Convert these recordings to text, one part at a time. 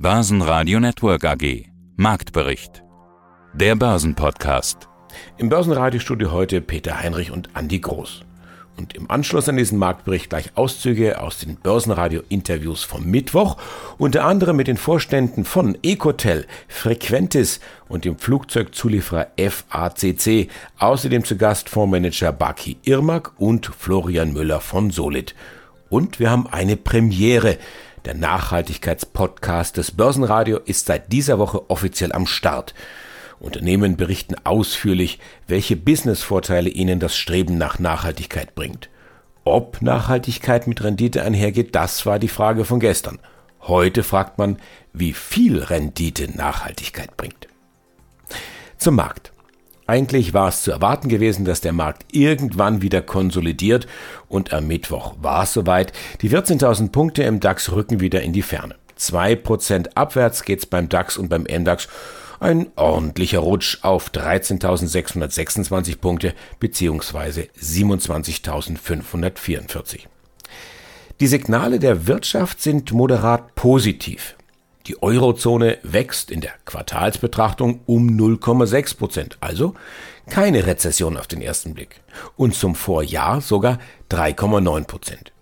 Börsenradio Network AG. Marktbericht. Der Börsenpodcast. Im Börsenradiostudio heute Peter Heinrich und Andi Groß. Und im Anschluss an diesen Marktbericht gleich Auszüge aus den Börsenradio-Interviews vom Mittwoch, unter anderem mit den Vorständen von Ecotel, Frequentis und dem Flugzeugzulieferer FACC, außerdem zu Gast Fondsmanager Baki Irmak und Florian Müller von Solid. Und wir haben eine Premiere. Der Nachhaltigkeitspodcast des Börsenradio ist seit dieser Woche offiziell am Start. Unternehmen berichten ausführlich, welche Businessvorteile ihnen das Streben nach Nachhaltigkeit bringt. Ob Nachhaltigkeit mit Rendite einhergeht, das war die Frage von gestern. Heute fragt man, wie viel Rendite Nachhaltigkeit bringt. Zum Markt. Eigentlich war es zu erwarten gewesen, dass der Markt irgendwann wieder konsolidiert und am Mittwoch war es soweit. Die 14.000 Punkte im DAX rücken wieder in die Ferne. Zwei Prozent abwärts geht's beim DAX und beim MDAX. Ein ordentlicher Rutsch auf 13.626 Punkte bzw. 27.544. Die Signale der Wirtschaft sind moderat positiv. Die Eurozone wächst in der Quartalsbetrachtung um 0,6 Prozent, also keine Rezession auf den ersten Blick. Und zum Vorjahr sogar 3,9 Prozent.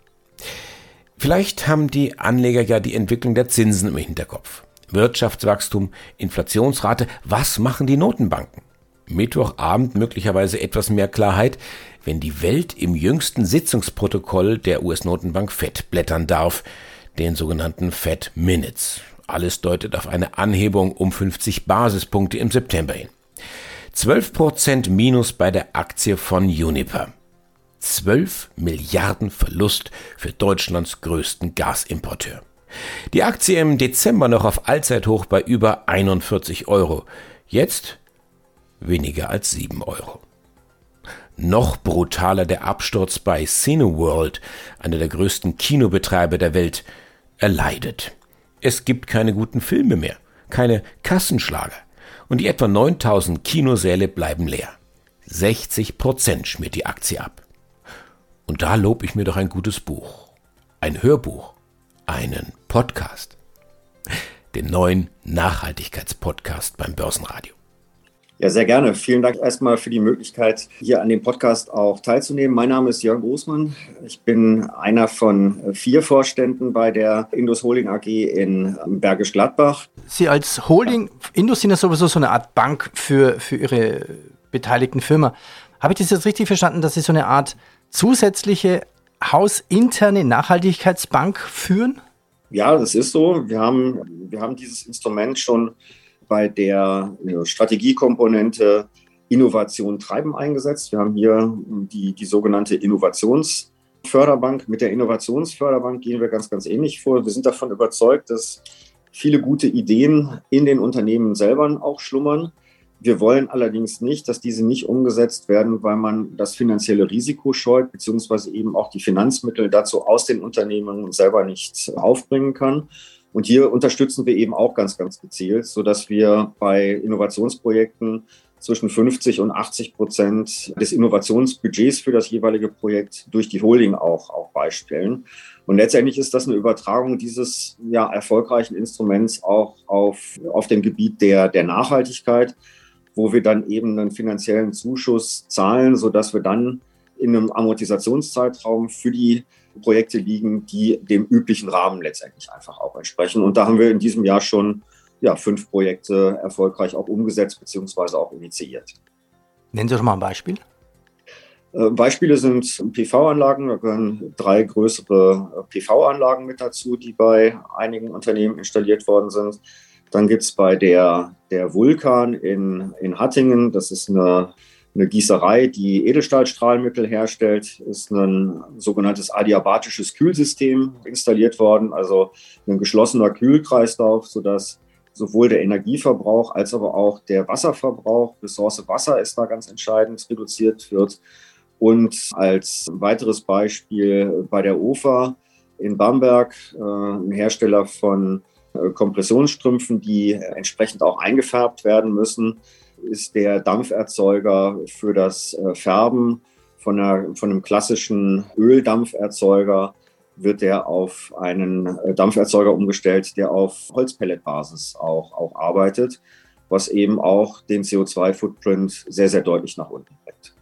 Vielleicht haben die Anleger ja die Entwicklung der Zinsen im Hinterkopf. Wirtschaftswachstum, Inflationsrate, was machen die Notenbanken? Mittwochabend möglicherweise etwas mehr Klarheit, wenn die Welt im jüngsten Sitzungsprotokoll der US-Notenbank FED blättern darf, den sogenannten Fed Minutes. Alles deutet auf eine Anhebung um 50 Basispunkte im September hin. 12% Minus bei der Aktie von Uniper. 12 Milliarden Verlust für Deutschlands größten Gasimporteur. Die Aktie im Dezember noch auf Allzeithoch bei über 41 Euro. Jetzt weniger als 7 Euro. Noch brutaler der Absturz bei Cineworld, einer der größten Kinobetreiber der Welt. Er leidet. Es gibt keine guten Filme mehr, keine Kassenschlager. Und die etwa 9000 Kinosäle bleiben leer. 60 Prozent schmiert die Aktie ab. Und da lob ich mir doch ein gutes Buch. Ein Hörbuch. Einen Podcast. Den neuen Nachhaltigkeitspodcast beim Börsenradio. Ja, sehr gerne. Vielen Dank erstmal für die Möglichkeit, hier an dem Podcast auch teilzunehmen. Mein Name ist Jörn Großmann. Ich bin einer von vier Vorständen bei der Indus Holding AG in Bergisch Gladbach. Sie als Holding, Indus sind ja sowieso so eine Art Bank für, für Ihre beteiligten Firmen. Habe ich das jetzt richtig verstanden, dass Sie so eine Art zusätzliche hausinterne Nachhaltigkeitsbank führen? Ja, das ist so. Wir haben, wir haben dieses Instrument schon bei der Strategiekomponente Innovation treiben eingesetzt. Wir haben hier die, die sogenannte Innovationsförderbank. Mit der Innovationsförderbank gehen wir ganz, ganz ähnlich vor. Wir sind davon überzeugt, dass viele gute Ideen in den Unternehmen selber auch schlummern. Wir wollen allerdings nicht, dass diese nicht umgesetzt werden, weil man das finanzielle Risiko scheut, beziehungsweise eben auch die Finanzmittel dazu aus den Unternehmen selber nicht aufbringen kann. Und hier unterstützen wir eben auch ganz, ganz gezielt, sodass wir bei Innovationsprojekten zwischen 50 und 80 Prozent des Innovationsbudgets für das jeweilige Projekt durch die Holding auch, auch beistellen. Und letztendlich ist das eine Übertragung dieses ja, erfolgreichen Instruments auch auf, auf dem Gebiet der, der Nachhaltigkeit, wo wir dann eben einen finanziellen Zuschuss zahlen, sodass wir dann in einem Amortisationszeitraum für die Projekte liegen, die dem üblichen Rahmen letztendlich einfach auch entsprechen. Und da haben wir in diesem Jahr schon ja, fünf Projekte erfolgreich auch umgesetzt bzw. auch initiiert. Nennen Sie doch mal ein Beispiel. Äh, Beispiele sind PV-Anlagen. Da gehören drei größere PV-Anlagen mit dazu, die bei einigen Unternehmen installiert worden sind. Dann gibt es bei der, der Vulkan in, in Hattingen, das ist eine eine Gießerei, die Edelstahlstrahlmittel herstellt, ist ein sogenanntes adiabatisches Kühlsystem installiert worden, also ein geschlossener Kühlkreislauf, sodass sowohl der Energieverbrauch als aber auch der Wasserverbrauch, Ressource Wasser ist da ganz entscheidend, reduziert wird. Und als weiteres Beispiel bei der OFA in Bamberg, äh, ein Hersteller von äh, Kompressionsstrümpfen, die entsprechend auch eingefärbt werden müssen, ist der Dampferzeuger für das äh, Färben von, einer, von einem klassischen Öldampferzeuger wird der auf einen äh, Dampferzeuger umgestellt, der auf Holzpelletbasis auch, auch arbeitet, was eben auch den CO2-Footprint sehr, sehr deutlich nach unten bringt.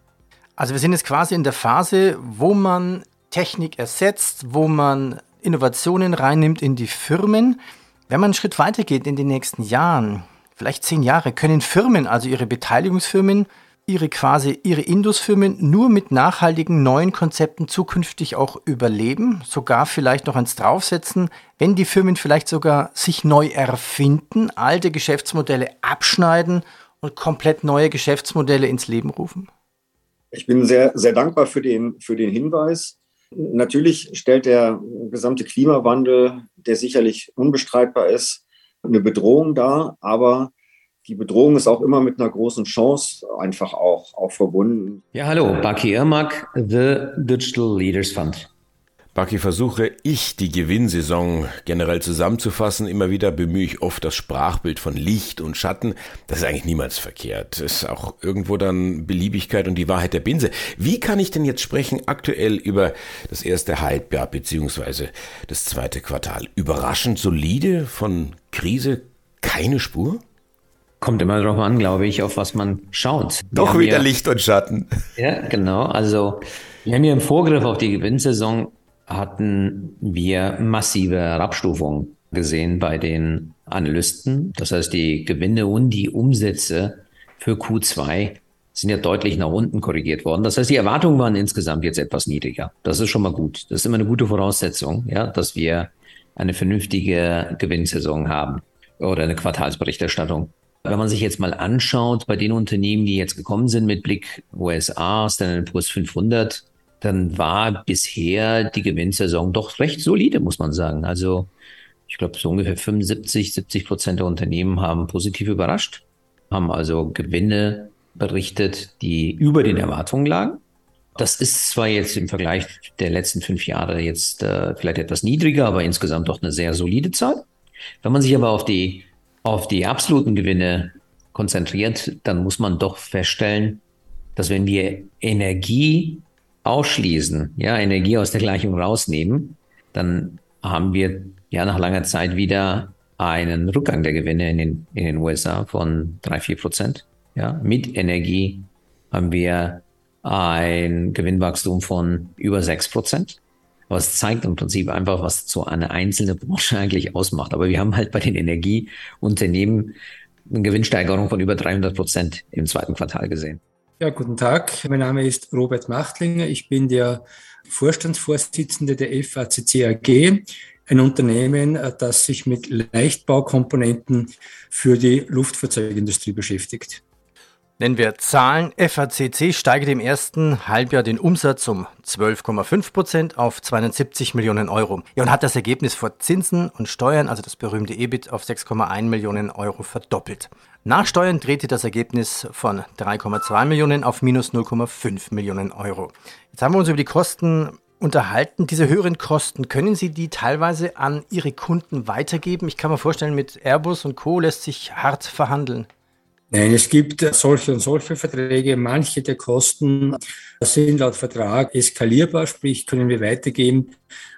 Also wir sind jetzt quasi in der Phase, wo man Technik ersetzt, wo man Innovationen reinnimmt in die Firmen. Wenn man einen Schritt weiter geht in den nächsten Jahren, vielleicht zehn Jahre, können Firmen, also ihre Beteiligungsfirmen, ihre quasi ihre Indusfirmen nur mit nachhaltigen neuen Konzepten zukünftig auch überleben, sogar vielleicht noch eins draufsetzen, wenn die Firmen vielleicht sogar sich neu erfinden, alte Geschäftsmodelle abschneiden und komplett neue Geschäftsmodelle ins Leben rufen? Ich bin sehr, sehr dankbar für den, für den Hinweis. Natürlich stellt der gesamte Klimawandel, der sicherlich unbestreitbar ist, eine Bedrohung dar, aber die Bedrohung ist auch immer mit einer großen Chance einfach auch, auch verbunden. Ja, hallo, Baki Irmak, The Digital Leaders Fund. Baki, versuche ich die Gewinnsaison generell zusammenzufassen. Immer wieder bemühe ich oft das Sprachbild von Licht und Schatten. Das ist eigentlich niemals verkehrt. Das ist auch irgendwo dann Beliebigkeit und die Wahrheit der Binse. Wie kann ich denn jetzt sprechen aktuell über das erste Halbjahr beziehungsweise das zweite Quartal? Überraschend solide von Krise keine Spur? Kommt immer darauf an, glaube ich, auf was man schaut. Doch wieder ja, Licht und Schatten. Ja, genau. Also wir haben ja im Vorgriff auf die Gewinnsaison hatten wir massive Herabstufungen gesehen bei den Analysten. Das heißt, die Gewinne und die Umsätze für Q2 sind ja deutlich nach unten korrigiert worden. Das heißt, die Erwartungen waren insgesamt jetzt etwas niedriger. Das ist schon mal gut. Das ist immer eine gute Voraussetzung, ja, dass wir eine vernünftige Gewinnsaison haben oder eine Quartalsberichterstattung. Wenn man sich jetzt mal anschaut, bei den Unternehmen, die jetzt gekommen sind mit Blick USA, Standard Poor's 500, dann war bisher die Gewinnsaison doch recht solide, muss man sagen. Also ich glaube, so ungefähr 75, 70 Prozent der Unternehmen haben positiv überrascht, haben also Gewinne berichtet, die über den Erwartungen lagen. Das ist zwar jetzt im Vergleich der letzten fünf Jahre jetzt äh, vielleicht etwas niedriger, aber insgesamt doch eine sehr solide Zahl. Wenn man sich aber auf die auf die absoluten Gewinne konzentriert, dann muss man doch feststellen, dass wenn wir Energie ausschließen, ja, Energie aus der Gleichung rausnehmen, dann haben wir ja nach langer Zeit wieder einen Rückgang der Gewinne in den, in den USA von drei vier Prozent. Ja, mit Energie haben wir ein Gewinnwachstum von über sechs Prozent. Es zeigt im Prinzip einfach, was so eine einzelne Branche eigentlich ausmacht. Aber wir haben halt bei den Energieunternehmen eine Gewinnsteigerung von über 300 Prozent im zweiten Quartal gesehen. Ja, guten Tag. Mein Name ist Robert Machtlinger. Ich bin der Vorstandsvorsitzende der FACC AG, ein Unternehmen, das sich mit Leichtbaukomponenten für die Luftfahrzeugindustrie beschäftigt. Nennen wir Zahlen. FACC steigert im ersten Halbjahr den Umsatz um 12,5 Prozent auf 270 Millionen Euro. Ja, und hat das Ergebnis vor Zinsen und Steuern, also das berühmte EBIT, auf 6,1 Millionen Euro verdoppelt. Nach Steuern drehte das Ergebnis von 3,2 Millionen auf minus 0,5 Millionen Euro. Jetzt haben wir uns über die Kosten unterhalten. Diese höheren Kosten, können Sie die teilweise an Ihre Kunden weitergeben? Ich kann mir vorstellen, mit Airbus und Co. lässt sich hart verhandeln. Nein, es gibt solche und solche Verträge. Manche der Kosten sind laut Vertrag eskalierbar, sprich können wir weitergeben.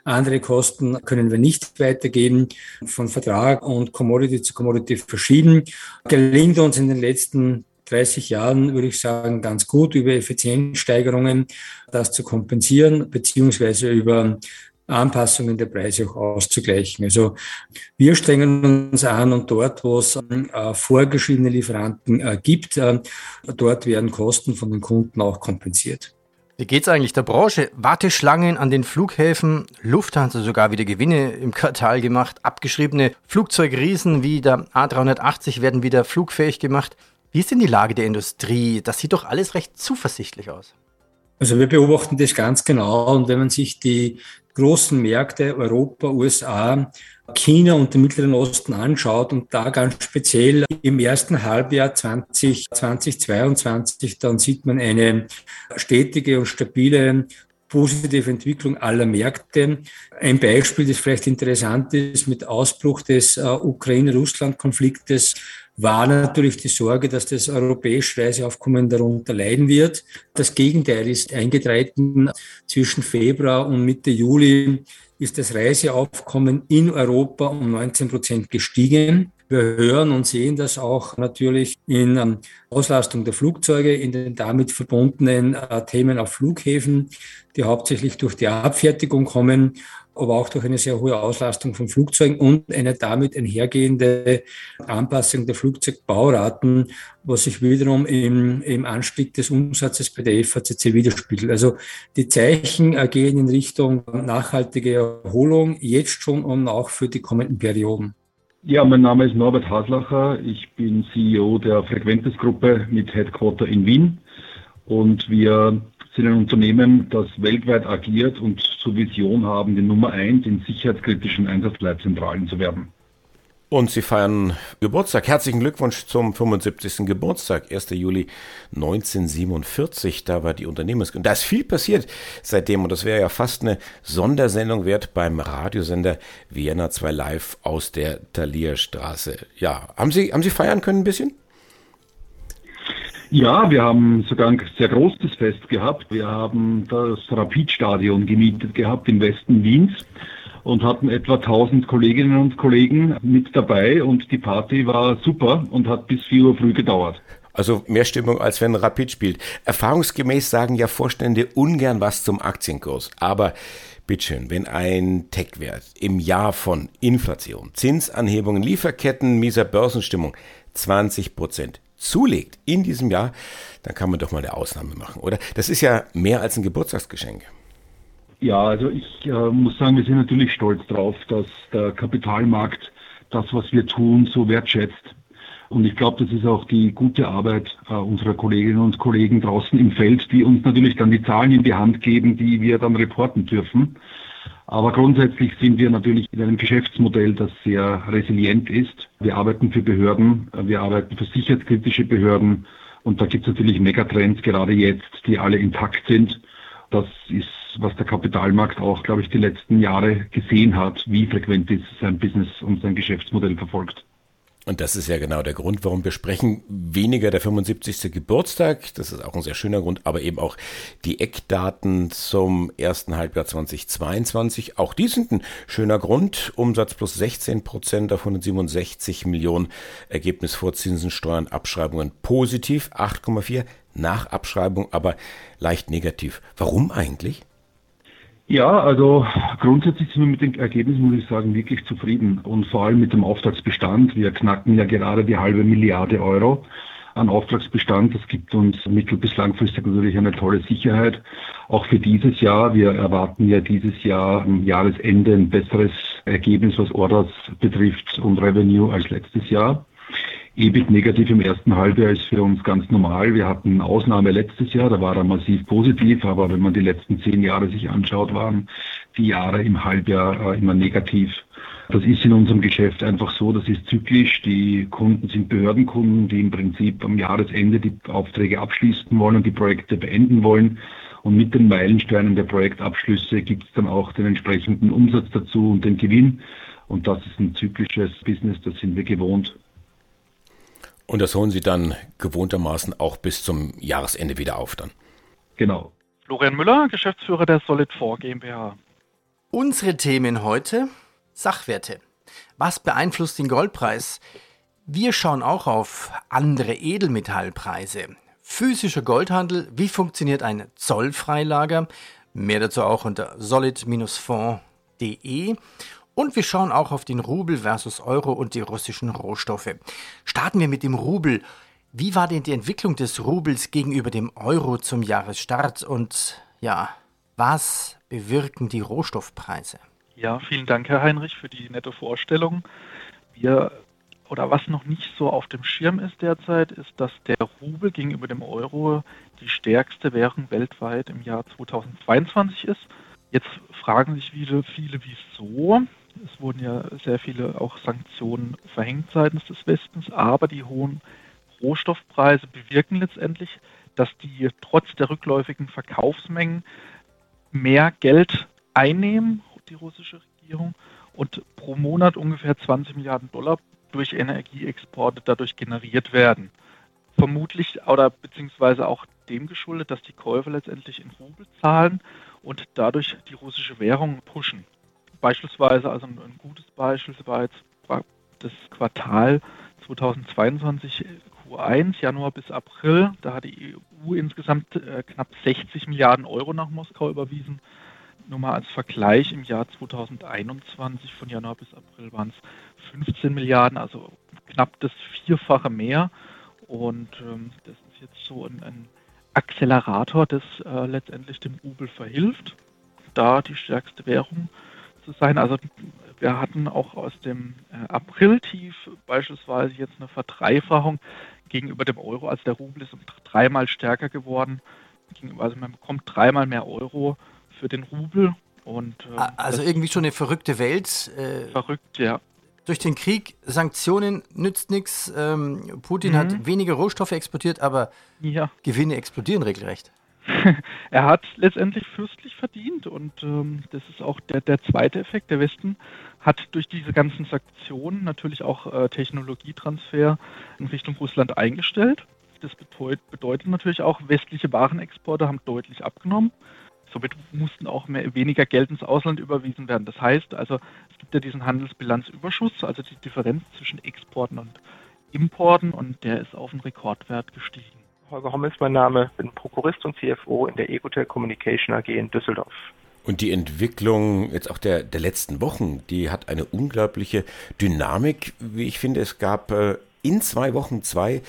Andere Kosten können wir nicht weitergeben. Von Vertrag und Commodity zu Commodity verschieden. Gelingt uns in den letzten 30 Jahren, würde ich sagen, ganz gut über Effizienzsteigerungen das zu kompensieren, beziehungsweise über Anpassungen der Preise auch auszugleichen. Also wir strengen uns an und dort, wo es äh, vorgeschriebene Lieferanten äh, gibt, äh, dort werden Kosten von den Kunden auch kompensiert. Wie geht's eigentlich der Branche? Warteschlangen an den Flughäfen, Lufthansa sogar wieder Gewinne im Quartal gemacht, abgeschriebene Flugzeugriesen wie der A380 werden wieder flugfähig gemacht. Wie ist denn die Lage der Industrie? Das sieht doch alles recht zuversichtlich aus. Also wir beobachten das ganz genau und wenn man sich die großen Märkte Europa, USA, China und den Mittleren Osten anschaut und da ganz speziell im ersten Halbjahr 20, 2022, dann sieht man eine stetige und stabile positive Entwicklung aller Märkte. Ein Beispiel, das vielleicht interessant ist, mit Ausbruch des äh, Ukraine-Russland-Konfliktes war natürlich die Sorge, dass das europäische Reiseaufkommen darunter leiden wird. Das Gegenteil ist eingetreten. Zwischen Februar und Mitte Juli ist das Reiseaufkommen in Europa um 19 Prozent gestiegen. Wir hören und sehen das auch natürlich in ähm, Auslastung der Flugzeuge, in den damit verbundenen äh, Themen auf Flughäfen, die hauptsächlich durch die Abfertigung kommen, aber auch durch eine sehr hohe Auslastung von Flugzeugen und eine damit einhergehende Anpassung der Flugzeugbauraten, was sich wiederum im, im Anstieg des Umsatzes bei der FACC widerspiegelt. Also die Zeichen äh, gehen in Richtung nachhaltige Erholung, jetzt schon und auch für die kommenden Perioden. Ja, mein Name ist Norbert Haslacher. Ich bin CEO der Frequentes-Gruppe mit Headquarter in Wien. Und wir sind ein Unternehmen, das weltweit agiert und zur Vision haben, die Nummer eins in sicherheitskritischen Einsatzleitzentralen zu werden. Und Sie feiern Geburtstag. Herzlichen Glückwunsch zum 75. Geburtstag, 1. Juli 1947. Da war die Unternehmensgründung. Da ist viel passiert seitdem und das wäre ja fast eine Sondersendung wert beim Radiosender Vienna 2 Live aus der Talierstraße. Ja, haben Sie, haben Sie feiern können ein bisschen? Ja, wir haben sogar ein sehr großes Fest gehabt. Wir haben das Rapidstadion gemietet gehabt im Westen Wiens und hatten etwa 1000 Kolleginnen und Kollegen mit dabei und die Party war super und hat bis 4 Uhr früh gedauert. Also mehr Stimmung, als wenn Rapid spielt. Erfahrungsgemäß sagen ja Vorstände ungern was zum Aktienkurs. Aber bitteschön, wenn ein Tech-Wert im Jahr von Inflation, Zinsanhebungen, Lieferketten, mieser Börsenstimmung 20 Prozent zulegt in diesem Jahr, dann kann man doch mal eine Ausnahme machen, oder? Das ist ja mehr als ein Geburtstagsgeschenk. Ja, also ich äh, muss sagen, wir sind natürlich stolz darauf, dass der Kapitalmarkt das, was wir tun, so wertschätzt. Und ich glaube, das ist auch die gute Arbeit äh, unserer Kolleginnen und Kollegen draußen im Feld, die uns natürlich dann die Zahlen in die Hand geben, die wir dann reporten dürfen. Aber grundsätzlich sind wir natürlich in einem Geschäftsmodell, das sehr resilient ist. Wir arbeiten für Behörden, wir arbeiten für sicherheitskritische Behörden und da gibt es natürlich Megatrends gerade jetzt, die alle intakt sind. Das ist was der Kapitalmarkt auch, glaube ich, die letzten Jahre gesehen hat, wie frequent ist sein Business und sein Geschäftsmodell verfolgt. Und das ist ja genau der Grund, warum wir sprechen. Weniger der 75. Geburtstag, das ist auch ein sehr schöner Grund, aber eben auch die Eckdaten zum ersten Halbjahr 2022. Auch die sind ein schöner Grund. Umsatz plus 16 Prozent auf 167 Millionen. Ergebnis vor Zinsen, Steuern, Abschreibungen positiv, 8,4. Nach Abschreibung aber leicht negativ. Warum eigentlich? Ja, also grundsätzlich sind wir mit den Ergebnissen, muss ich sagen, wirklich zufrieden und vor allem mit dem Auftragsbestand. Wir knacken ja gerade die halbe Milliarde Euro an Auftragsbestand. Das gibt uns mittel- bis langfristig natürlich eine tolle Sicherheit. Auch für dieses Jahr. Wir erwarten ja dieses Jahr am Jahresende ein besseres Ergebnis, was Orders betrifft und Revenue als letztes Jahr. EBIT negativ im ersten Halbjahr ist für uns ganz normal. Wir hatten eine Ausnahme letztes Jahr, da war er massiv positiv, aber wenn man die letzten zehn Jahre sich anschaut, waren die Jahre im Halbjahr äh, immer negativ. Das ist in unserem Geschäft einfach so, das ist zyklisch. Die Kunden sind Behördenkunden, die im Prinzip am Jahresende die Aufträge abschließen wollen und die Projekte beenden wollen. Und mit den Meilensteinen der Projektabschlüsse gibt es dann auch den entsprechenden Umsatz dazu und den Gewinn. Und das ist ein zyklisches Business, das sind wir gewohnt. Und das holen Sie dann gewohntermaßen auch bis zum Jahresende wieder auf dann. Genau. Florian Müller, Geschäftsführer der Solid4 GmbH. Unsere Themen heute: Sachwerte. Was beeinflusst den Goldpreis? Wir schauen auch auf andere Edelmetallpreise. Physischer Goldhandel, wie funktioniert ein Zollfreilager? Mehr dazu auch unter solid-fonds.de. Und wir schauen auch auf den Rubel versus Euro und die russischen Rohstoffe. Starten wir mit dem Rubel. Wie war denn die Entwicklung des Rubels gegenüber dem Euro zum Jahresstart? Und ja, was bewirken die Rohstoffpreise? Ja, vielen Dank, Herr Heinrich, für die nette Vorstellung. Wir oder was noch nicht so auf dem Schirm ist derzeit, ist, dass der Rubel gegenüber dem Euro die stärkste Währung weltweit im Jahr 2022 ist. Jetzt fragen sich viele, viele wieso. Es wurden ja sehr viele auch Sanktionen verhängt seitens des Westens, aber die hohen Rohstoffpreise bewirken letztendlich, dass die trotz der rückläufigen Verkaufsmengen mehr Geld einnehmen, die russische Regierung, und pro Monat ungefähr 20 Milliarden Dollar durch Energieexporte dadurch generiert werden. Vermutlich oder beziehungsweise auch dem geschuldet, dass die Käufer letztendlich in Rubel zahlen und dadurch die russische Währung pushen. Beispielsweise, also ein, gutes Beispiel war jetzt das Quartal 2022 Q1, Januar bis April. Da hat die EU insgesamt äh, knapp 60 Milliarden Euro nach Moskau überwiesen. Nur mal als Vergleich, im Jahr 2021 von Januar bis April waren es 15 Milliarden, also knapp das Vierfache mehr. Und ähm, das ist jetzt so ein, ein Accelerator, das äh, letztendlich dem Rubel verhilft, da die stärkste Währung zu sein. Also wir hatten auch aus dem äh, April-Tief beispielsweise jetzt eine Verdreifachung gegenüber dem Euro. Also der Rubel ist dreimal stärker geworden. Also man bekommt dreimal mehr Euro für den Rubel. Und, äh, also irgendwie schon eine verrückte Welt. Äh, verrückt, ja. Durch den Krieg, Sanktionen nützt nichts. Ähm, Putin mhm. hat weniger Rohstoffe exportiert, aber ja. Gewinne explodieren regelrecht. er hat letztendlich fürstlich verdient und ähm, das ist auch der, der zweite Effekt. Der Westen hat durch diese ganzen Sanktionen natürlich auch äh, Technologietransfer in Richtung Russland eingestellt. Das bedeut, bedeutet natürlich auch, westliche Warenexporte haben deutlich abgenommen. Somit mussten auch mehr, weniger Geld ins Ausland überwiesen werden. Das heißt also, es gibt ja diesen Handelsbilanzüberschuss, also die Differenz zwischen Exporten und Importen und der ist auf einen Rekordwert gestiegen. Holger Hommel ist mein Name, bin Prokurist und CFO in der Ecotel Communication AG in Düsseldorf. Und die Entwicklung jetzt auch der, der letzten Wochen, die hat eine unglaubliche Dynamik, wie ich finde. Es gab äh, in zwei Wochen zwei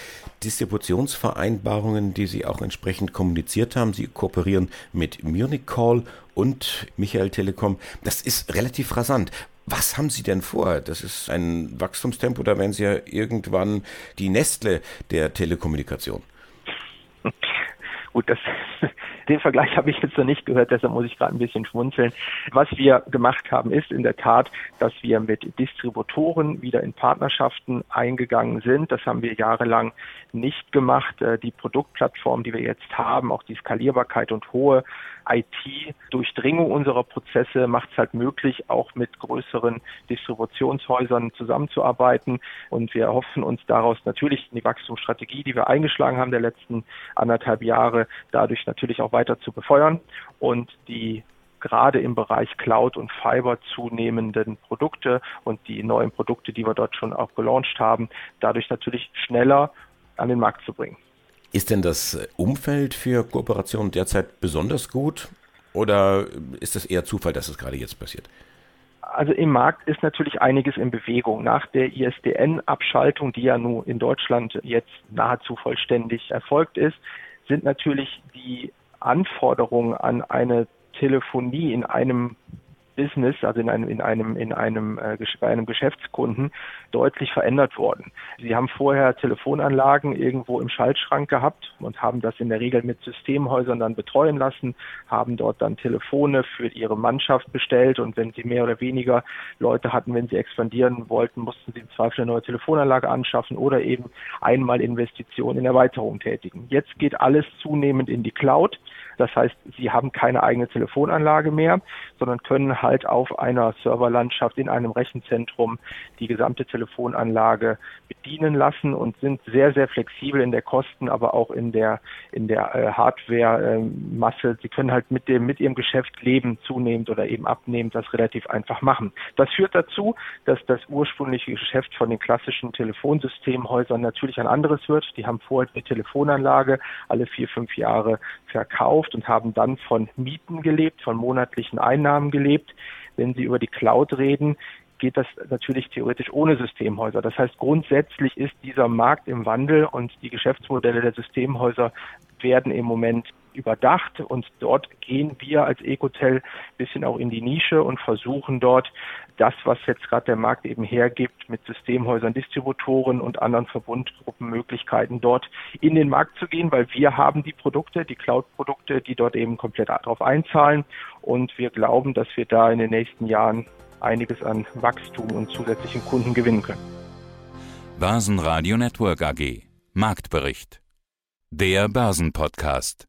Distributionsvereinbarungen, die Sie auch entsprechend kommuniziert haben. Sie kooperieren mit Munich Call und Michael Telekom. Das ist relativ rasant. Was haben Sie denn vor? Das ist ein Wachstumstempo, da werden Sie ja irgendwann die Nestle der Telekommunikation. Gut, das, den Vergleich habe ich jetzt noch nicht gehört, deshalb muss ich gerade ein bisschen schmunzeln. Was wir gemacht haben, ist in der Tat, dass wir mit Distributoren wieder in Partnerschaften eingegangen sind. Das haben wir jahrelang nicht gemacht. Äh, die Produktplattform, die wir jetzt haben, auch die Skalierbarkeit und hohe IT-Durchdringung unserer Prozesse macht es halt möglich, auch mit größeren Distributionshäusern zusammenzuarbeiten. Und wir hoffen uns daraus natürlich die Wachstumsstrategie, die wir eingeschlagen haben der letzten anderthalb Jahre, dadurch natürlich auch weiter zu befeuern und die gerade im Bereich Cloud und Fiber zunehmenden Produkte und die neuen Produkte, die wir dort schon auch gelauncht haben, dadurch natürlich schneller an den Markt zu bringen. Ist denn das Umfeld für Kooperationen derzeit besonders gut oder ist es eher Zufall, dass es gerade jetzt passiert? Also im Markt ist natürlich einiges in Bewegung. Nach der ISDN-Abschaltung, die ja nun in Deutschland jetzt nahezu vollständig erfolgt ist, sind natürlich die Anforderungen an eine Telefonie in einem Business, also in einem, in einem, in einem, äh, bei einem Geschäftskunden deutlich verändert worden. Sie haben vorher Telefonanlagen irgendwo im Schaltschrank gehabt und haben das in der Regel mit Systemhäusern dann betreuen lassen, haben dort dann Telefone für ihre Mannschaft bestellt und wenn sie mehr oder weniger Leute hatten, wenn sie expandieren wollten, mussten sie im Zweifel eine neue Telefonanlage anschaffen oder eben einmal Investitionen in Erweiterung tätigen. Jetzt geht alles zunehmend in die Cloud. Das heißt, sie haben keine eigene Telefonanlage mehr, sondern können halt auf einer Serverlandschaft in einem Rechenzentrum die gesamte Telefonanlage bedienen lassen und sind sehr, sehr flexibel in der Kosten, aber auch in der, in der äh, Hardware-Masse. sie können halt mit dem, mit ihrem Geschäft leben, zunehmend oder eben abnehmend das relativ einfach machen. Das führt dazu, dass das ursprüngliche Geschäft von den klassischen Telefonsystemhäusern natürlich ein anderes wird. Die haben vorher eine Telefonanlage alle vier, fünf Jahre verkauft und haben dann von Mieten gelebt, von monatlichen Einnahmen gelebt. Wenn Sie über die Cloud reden, geht das natürlich theoretisch ohne Systemhäuser. Das heißt, grundsätzlich ist dieser Markt im Wandel und die Geschäftsmodelle der Systemhäuser werden im Moment überdacht und dort gehen wir als Ecotel bisschen auch in die Nische und versuchen dort das, was jetzt gerade der Markt eben hergibt, mit Systemhäusern, Distributoren und anderen Verbundgruppenmöglichkeiten dort in den Markt zu gehen, weil wir haben die Produkte, die Cloud-Produkte, die dort eben komplett darauf einzahlen und wir glauben, dass wir da in den nächsten Jahren einiges an Wachstum und zusätzlichen Kunden gewinnen können. Börsenradio Network AG Marktbericht. Der Börsenpodcast.